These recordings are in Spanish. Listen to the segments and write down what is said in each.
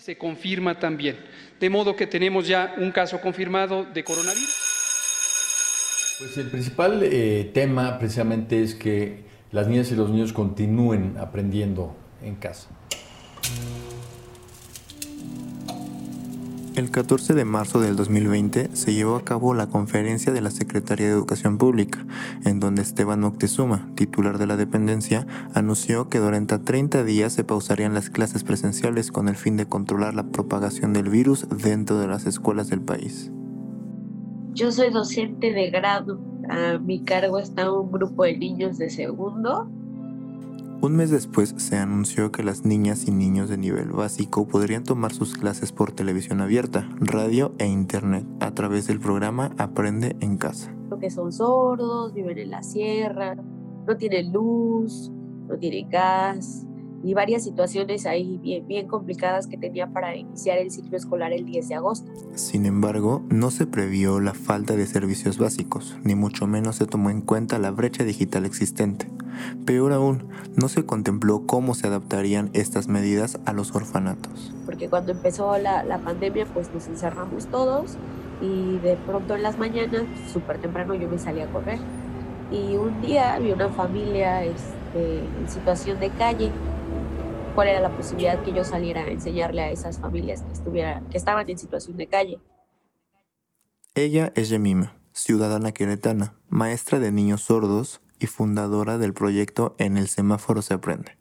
Se confirma también. De modo que tenemos ya un caso confirmado de coronavirus. Pues el principal eh, tema precisamente es que las niñas y los niños continúen aprendiendo en casa. El 14 de marzo del 2020 se llevó a cabo la conferencia de la Secretaría de Educación Pública, en donde Esteban Moctezuma, titular de la dependencia, anunció que durante 30 días se pausarían las clases presenciales con el fin de controlar la propagación del virus dentro de las escuelas del país. Yo soy docente de grado. A mi cargo está un grupo de niños de segundo un mes después se anunció que las niñas y niños de nivel básico podrían tomar sus clases por televisión abierta, radio e internet a través del programa Aprende en casa. Que son sordos, viven en la sierra, no tienen luz, no tienen gas, y varias situaciones ahí bien, bien complicadas que tenía para iniciar el ciclo escolar el 10 de agosto. Sin embargo, no se previó la falta de servicios básicos, ni mucho menos se tomó en cuenta la brecha digital existente. Peor aún, no se contempló cómo se adaptarían estas medidas a los orfanatos. Porque cuando empezó la, la pandemia, pues nos encerramos todos y de pronto en las mañanas, súper temprano, yo me salí a correr. Y un día vi una familia este, en situación de calle cuál era la posibilidad que yo saliera a enseñarle a esas familias que, estuviera, que estaban en situación de calle. Ella es Yemima, ciudadana queretana, maestra de niños sordos y fundadora del proyecto En el semáforo se aprende,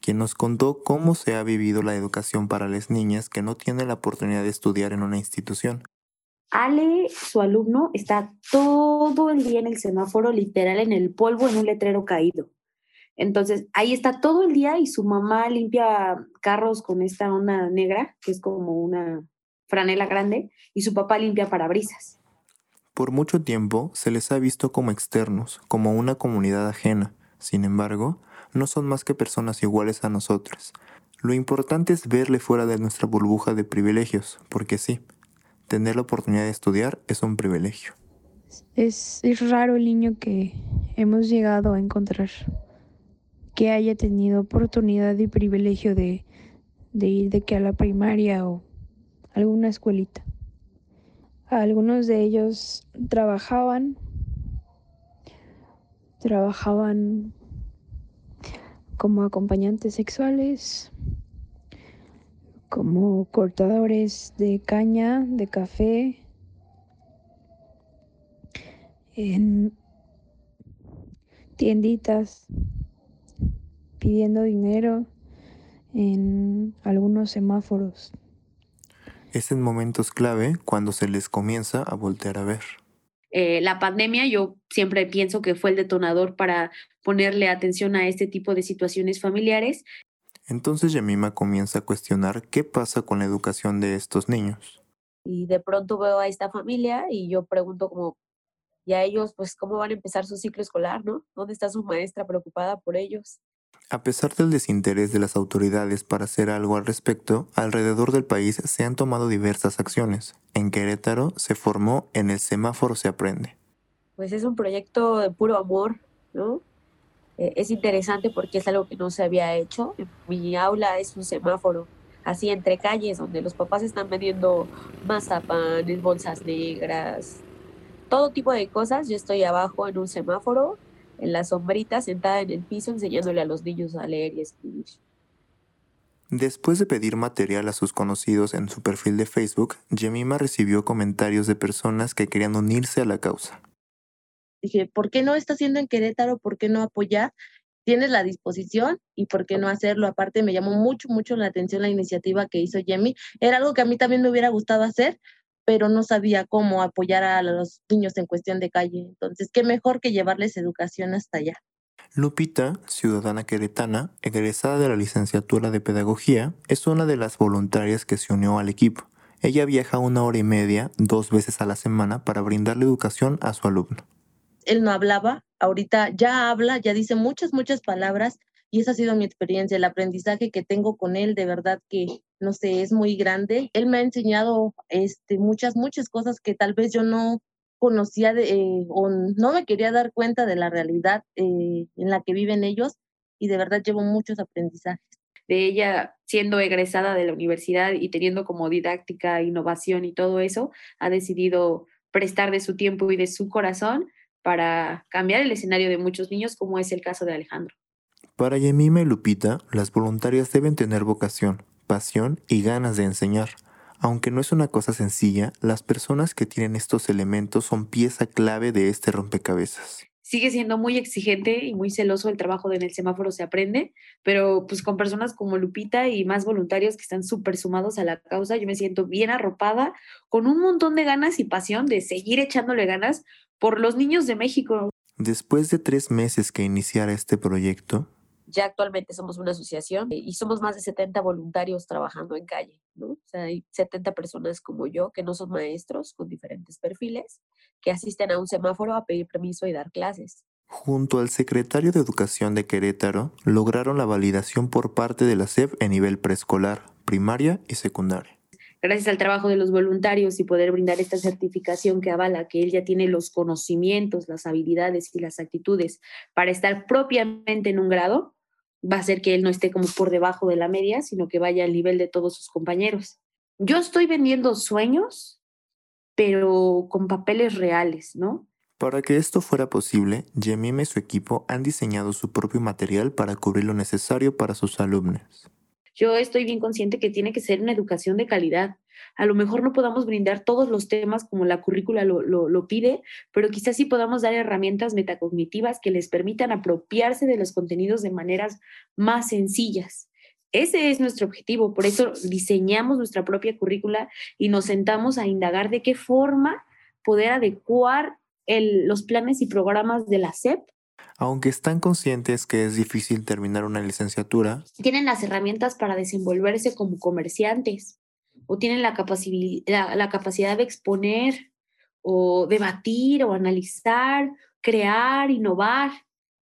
quien nos contó cómo se ha vivido la educación para las niñas que no tienen la oportunidad de estudiar en una institución. Ale, su alumno, está todo el día en el semáforo, literal en el polvo, en un letrero caído. Entonces, ahí está todo el día y su mamá limpia carros con esta onda negra, que es como una franela grande, y su papá limpia parabrisas. Por mucho tiempo se les ha visto como externos, como una comunidad ajena. Sin embargo, no son más que personas iguales a nosotros. Lo importante es verle fuera de nuestra burbuja de privilegios, porque sí, tener la oportunidad de estudiar es un privilegio. Es, es raro el niño que hemos llegado a encontrar que haya tenido oportunidad y privilegio de, ir de que a la primaria o alguna escuelita. Algunos de ellos trabajaban, trabajaban como acompañantes sexuales, como cortadores de caña, de café, en tienditas pidiendo dinero en algunos semáforos. Es en momentos clave cuando se les comienza a voltear a ver. Eh, la pandemia yo siempre pienso que fue el detonador para ponerle atención a este tipo de situaciones familiares. Entonces Yamima comienza a cuestionar qué pasa con la educación de estos niños. Y de pronto veo a esta familia y yo pregunto como, ¿y a ellos pues cómo van a empezar su ciclo escolar, no? ¿Dónde está su maestra preocupada por ellos? A pesar del desinterés de las autoridades para hacer algo al respecto, alrededor del país se han tomado diversas acciones. En Querétaro se formó En el semáforo se aprende. Pues es un proyecto de puro amor, ¿no? Eh, es interesante porque es algo que no se había hecho. Mi aula es un semáforo, así entre calles, donde los papás están vendiendo mazapanes, bolsas negras, todo tipo de cosas. Yo estoy abajo en un semáforo en la sombrita, sentada en el piso, enseñándole a los niños a leer y escribir. Después de pedir material a sus conocidos en su perfil de Facebook, Jemima recibió comentarios de personas que querían unirse a la causa. Dije, ¿por qué no está haciendo en Querétaro? ¿Por qué no apoyar? Tienes la disposición y por qué no hacerlo. Aparte, me llamó mucho, mucho la atención la iniciativa que hizo Jemmy. Era algo que a mí también me hubiera gustado hacer, pero no sabía cómo apoyar a los niños en cuestión de calle. Entonces, qué mejor que llevarles educación hasta allá. Lupita, ciudadana queretana, egresada de la licenciatura de Pedagogía, es una de las voluntarias que se unió al equipo. Ella viaja una hora y media, dos veces a la semana, para brindarle educación a su alumno. Él no hablaba, ahorita ya habla, ya dice muchas, muchas palabras, y esa ha sido mi experiencia, el aprendizaje que tengo con él, de verdad que, no sé, es muy grande. Él me ha enseñado este, muchas, muchas cosas que tal vez yo no conocía de, eh, o no me quería dar cuenta de la realidad eh, en la que viven ellos y de verdad llevo muchos aprendizajes. de ella siendo egresada de la universidad y teniendo como didáctica, innovación y todo eso, ha decidido prestar de su tiempo y de su corazón para cambiar el escenario de muchos niños, como es el caso de Alejandro. Para Yemima y Lupita, las voluntarias deben tener vocación, pasión y ganas de enseñar. Aunque no es una cosa sencilla, las personas que tienen estos elementos son pieza clave de este rompecabezas sigue siendo muy exigente y muy celoso el trabajo de en el semáforo se aprende, pero pues con personas como Lupita y más voluntarios que están súper sumados a la causa, yo me siento bien arropada, con un montón de ganas y pasión de seguir echándole ganas por los niños de México. Después de tres meses que iniciara este proyecto, ya actualmente somos una asociación y somos más de 70 voluntarios trabajando en calle, ¿no? O sea, hay 70 personas como yo que no son maestros con diferentes perfiles que asisten a un semáforo a pedir permiso y dar clases. Junto al secretario de Educación de Querétaro, lograron la validación por parte de la SEP en nivel preescolar, primaria y secundaria gracias al trabajo de los voluntarios y poder brindar esta certificación que avala que él ya tiene los conocimientos, las habilidades y las actitudes para estar propiamente en un grado, va a hacer que él no esté como por debajo de la media, sino que vaya al nivel de todos sus compañeros. Yo estoy vendiendo sueños, pero con papeles reales, ¿no? Para que esto fuera posible, Yemime y su equipo han diseñado su propio material para cubrir lo necesario para sus alumnos. Yo estoy bien consciente que tiene que ser una educación de calidad. A lo mejor no podamos brindar todos los temas como la currícula lo, pide, pero quizás sí podamos dar herramientas metacognitivas que les permitan apropiarse de los contenidos de maneras más sencillas. Ese es nuestro objetivo, por eso diseñamos nuestra propia currícula y nos sentamos a indagar de qué forma poder adecuar los planes y programas de la SEP aunque están conscientes que es difícil terminar una licenciatura, tienen las herramientas para desenvolverse como comerciantes o tienen la, capacidad de exponer o debatir o analizar, crear, innovar.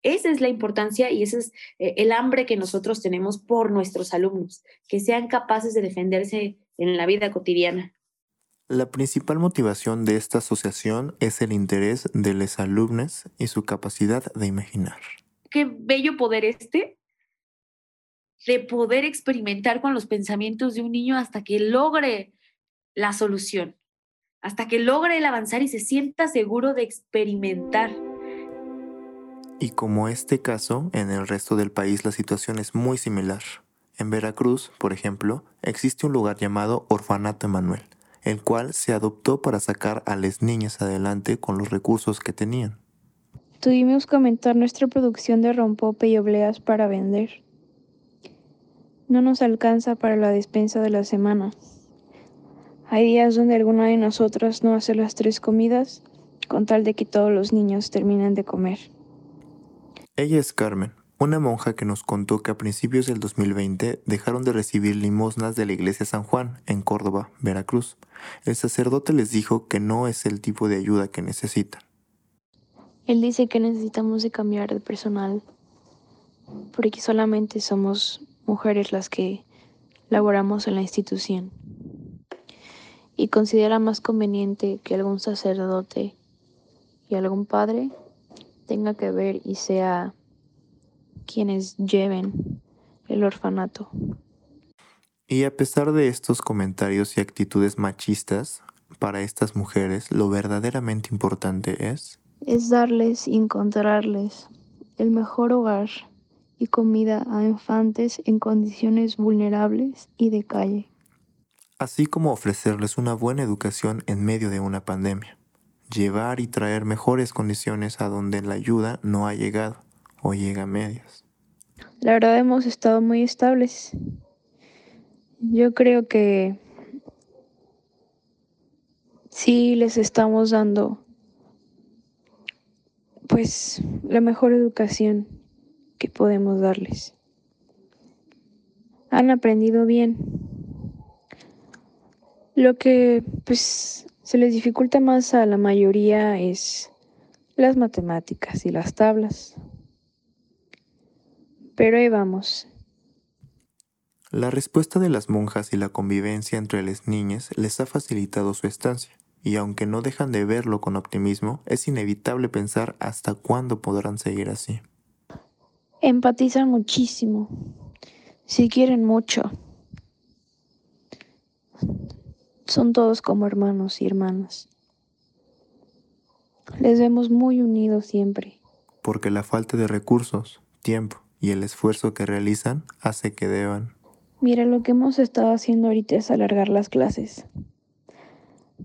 Esa es la importancia y ese es eh, el hambre que nosotros tenemos por nuestros alumnos, que sean capaces de defenderse en la vida cotidiana. La principal motivación de esta asociación es el interés de los alumnos y su capacidad de imaginar. Qué bello poder este de poder experimentar con los pensamientos de un niño hasta que logre la solución, hasta que logre el avanzar y se sienta seguro de experimentar. Y como este caso, en el resto del país la situación es muy similar. En Veracruz, por ejemplo, existe un lugar llamado Orfanato Emanuel el cual se adoptó para sacar a las niñas adelante con los recursos que tenían. Tuvimos que aumentar nuestra producción de rompope y obleas para vender. No nos alcanza para la despensa de la semana. Hay días donde alguna de nosotras no hace las tres comidas con tal de que todos los niños terminen de comer. Ella es Carmen, una monja que nos contó que a principios del 2020 dejaron de recibir limosnas de la iglesia San Juan en Córdoba, Veracruz. El sacerdote les dijo que no es el tipo de ayuda que necesitan. Él dice que necesitamos de cambiar de personal porque solamente somos mujeres las que laboramos en la institución y considera más conveniente que algún sacerdote y algún padre tenga que ver y sea quienes lleven el orfanato. Y a pesar de estos comentarios y actitudes machistas, para estas mujeres lo verdaderamente importante es... Es darles y encontrarles el mejor hogar y comida a infantes en condiciones vulnerables y de calle. Así como ofrecerles una buena educación en medio de una pandemia. Llevar y traer mejores condiciones a donde la ayuda no ha llegado o llega a medias. La verdad hemos estado muy estables. Yo creo que sí les estamos dando pues la mejor educación que podemos darles. Han aprendido bien. Lo que pues se les dificulta más a la mayoría es las matemáticas y las tablas. Pero ahí vamos. La respuesta de las monjas y la convivencia entre las niñas les ha facilitado su estancia, y aunque no dejan de verlo con optimismo, es inevitable pensar hasta cuándo podrán seguir así. Empatizan muchísimo. Si quieren mucho. Son todos como hermanos y hermanas. Les vemos muy unidos siempre. Porque la falta de recursos, tiempo y el esfuerzo que realizan hace que deban. Mira, lo que hemos estado haciendo ahorita es alargar las clases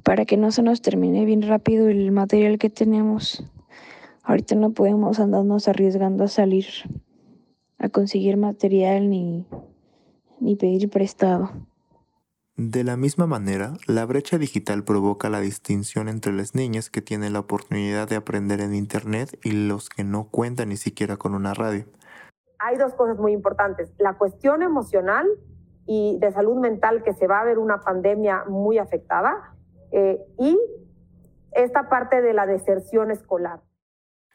para que no se nos termine bien rápido el material que tenemos. Ahorita no podemos andarnos arriesgando a salir a conseguir material ni, ni pedir prestado. De la misma manera, la brecha digital provoca la distinción entre las niñas que tienen la oportunidad de aprender en Internet y los que no cuentan ni siquiera con una radio. Hay dos cosas muy importantes. La cuestión emocional y de salud mental que se va a ver una pandemia muy afectada eh, y esta parte de la deserción escolar.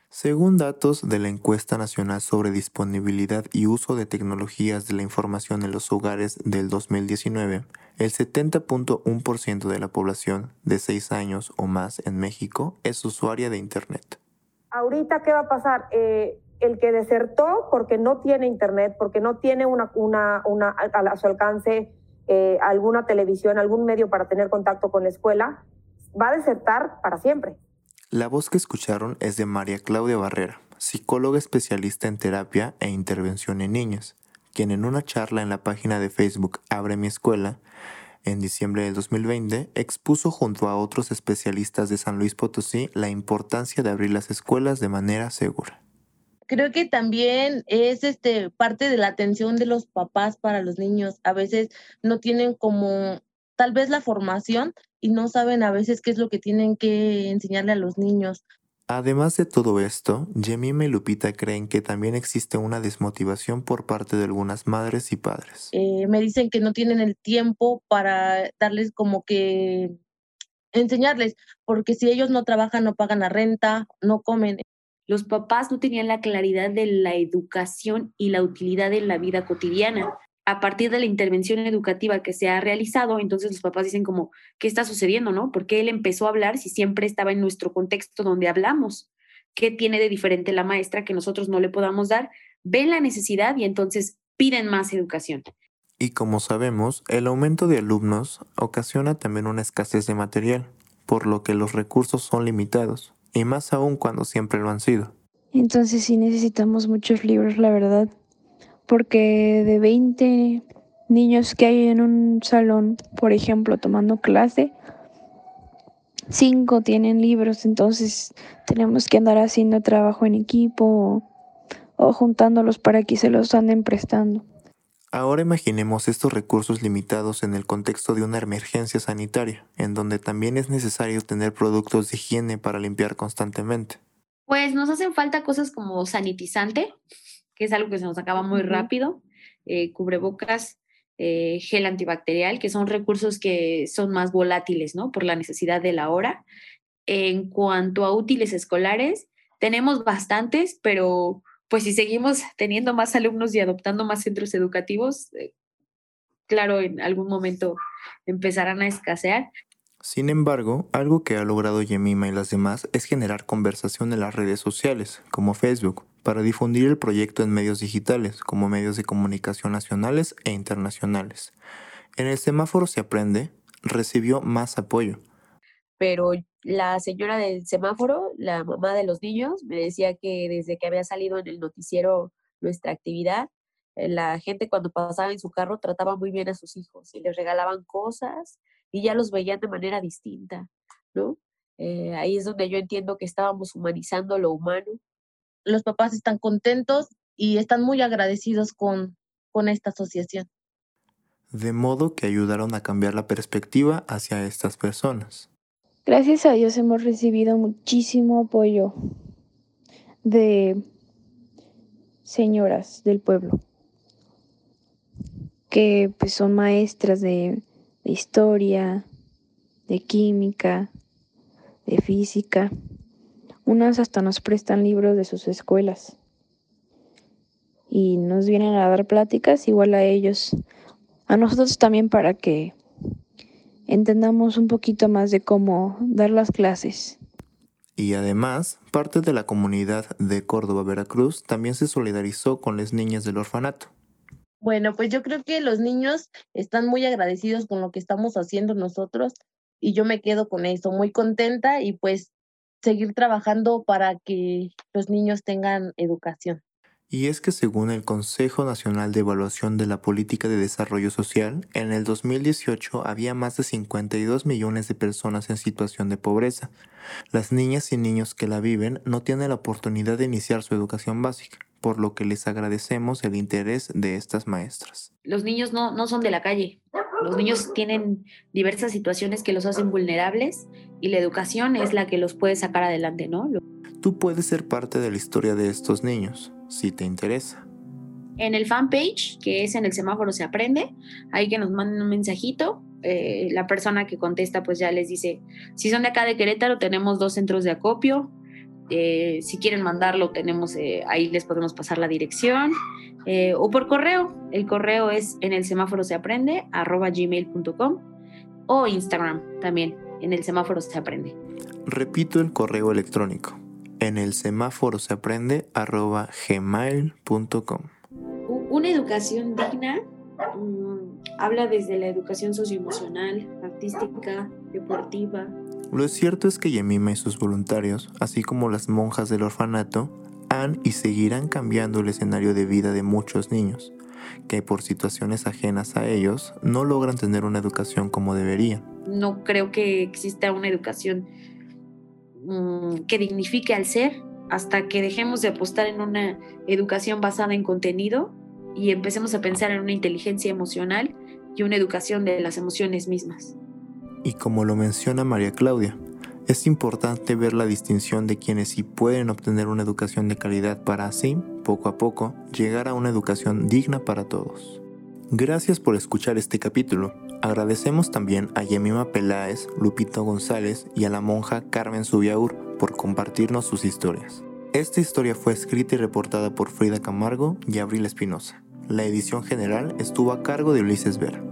Según datos de la encuesta nacional sobre disponibilidad y uso de tecnologías de la información en los hogares del 2019, el 70.1% de la población de 6 años o más en México es usuaria de Internet. Ahorita, ¿qué va a pasar? Eh, el que desertó porque no tiene Internet, porque no tiene una, a su alcance eh, alguna televisión, algún medio para tener contacto con la escuela, va a desertar para siempre. La voz que escucharon es de María Claudia Barrera, psicóloga especialista en terapia e intervención en niños, quien en una charla en la página de Facebook Abre mi escuela, en diciembre del 2020, expuso junto a otros especialistas de San Luis Potosí la importancia de abrir las escuelas de manera segura. Creo que también es este parte de la atención de los papás para los niños. A veces no tienen como tal vez la formación y no saben a veces qué es lo que tienen que enseñarle a los niños. Además de todo esto, Jemima y Lupita creen que también existe una desmotivación por parte de algunas madres y padres. Eh, me dicen que no tienen el tiempo para darles como que enseñarles, porque si ellos no trabajan, no pagan la renta, no comen. Los papás no tenían la claridad de la educación y la utilidad en la vida cotidiana a partir de la intervención educativa que se ha realizado, entonces los papás dicen como, ¿qué está sucediendo, no? ¿Por qué él empezó a hablar si siempre estaba en nuestro contexto donde hablamos? ¿Qué tiene de diferente la maestra que nosotros no le podamos dar? Ven la necesidad y entonces piden más educación. Y como sabemos, el aumento de alumnos ocasiona también una escasez de material, por lo que los recursos son limitados, y más aún cuando siempre lo han sido. Entonces sí necesitamos muchos libros, la verdad porque de 20 niños que hay en un salón, por ejemplo, tomando clase, 5 tienen libros, entonces tenemos que andar haciendo trabajo en equipo o, juntándolos para que se los anden prestando. Ahora imaginemos estos recursos limitados en el contexto de una emergencia sanitaria, en donde también es necesario tener productos de higiene para limpiar constantemente. Pues nos hacen falta cosas como sanitizante, que es algo que se nos acaba muy rápido, eh, cubrebocas, eh, gel antibacterial, que son recursos que son más volátiles, ¿no? Por la necesidad de la hora. En cuanto a útiles escolares, tenemos bastantes, pero pues si seguimos teniendo más alumnos y adoptando más centros educativos, eh, claro, en algún momento empezarán a escasear. Sin embargo, algo que ha logrado Yemima y las demás es generar conversación en las redes sociales, como Facebook, para difundir el proyecto en medios digitales, como medios de comunicación nacionales e internacionales. En el semáforo se aprende, recibió más apoyo. Pero la señora del semáforo, la mamá de los niños, me decía que desde que había salido en el noticiero nuestra actividad, eh, la gente cuando pasaba en su carro trataba muy bien a sus hijos y les regalaban cosas y ya los veían de manera distinta, ¿no? Eh, ahí es donde yo entiendo que estábamos humanizando lo humano. Los papás están contentos y están muy agradecidos con, con esta asociación. De modo que ayudaron a cambiar la perspectiva hacia estas personas. Gracias a Dios hemos recibido muchísimo apoyo de señoras del pueblo que pues son maestras de de historia, de química, de física. Unas hasta nos prestan libros de sus escuelas y nos vienen a dar pláticas igual a ellos, a nosotros también para que entendamos un poquito más de cómo dar las clases. Y además, parte de la comunidad de Córdoba, Veracruz, también se solidarizó con las niñas del orfanato. Bueno, pues yo creo que los niños están muy agradecidos con lo que estamos haciendo nosotros y yo me quedo con eso, muy contenta y pues seguir trabajando para que los niños tengan educación. Y es que según el Consejo Nacional de Evaluación de la Política de Desarrollo Social, en el 2018 había más de 52 millones de personas en situación de pobreza. Las niñas y niños que la viven no tienen la oportunidad de iniciar su educación básica, por lo que les agradecemos el interés de estas maestras. Los niños no, no son de la calle, los niños tienen diversas situaciones que los hacen vulnerables y la educación es la que los puede sacar adelante, ¿no? Tú puedes ser parte de la historia de estos niños si te interesa. En el fanpage, que es en el semáforo se aprende, hay que nos manden un mensajito. Eh, la persona que contesta pues ya les dice, si son de acá de Querétaro, tenemos dos centros de acopio. Eh, si quieren mandarlo, tenemos, eh, ahí les podemos pasar la dirección. o por correo. El correo es en el semáforo se aprende, arroba gmail.com o Instagram también, en el semáforo se aprende. Repito el correo electrónico en el semáforo se aprende arroba gmail.com. Una educación digna mm, habla desde la educación socioemocional, artística, deportiva. Lo cierto es que Yemima y sus voluntarios, así como las monjas del orfanato, han y seguirán cambiando el escenario de vida de muchos niños, que por situaciones ajenas a ellos no logran tener una educación como deberían. No creo que exista una educación Mm, que dignifique al ser hasta que dejemos de apostar en una educación basada en contenido y empecemos a pensar en una inteligencia emocional y una educación de las emociones mismas. Y como lo menciona María Claudia, es importante ver la distinción de quienes sí pueden obtener una educación de calidad para así, poco a poco, llegar a una educación digna para todos. Gracias por escuchar este capítulo. Agradecemos también a Yemima Peláez, Lupito González y a la monja Carmen Subiaur por compartirnos sus historias. Esta historia fue escrita y reportada por Frida Camargo y Abril Espinosa. La edición general estuvo a cargo de Ulises Vera.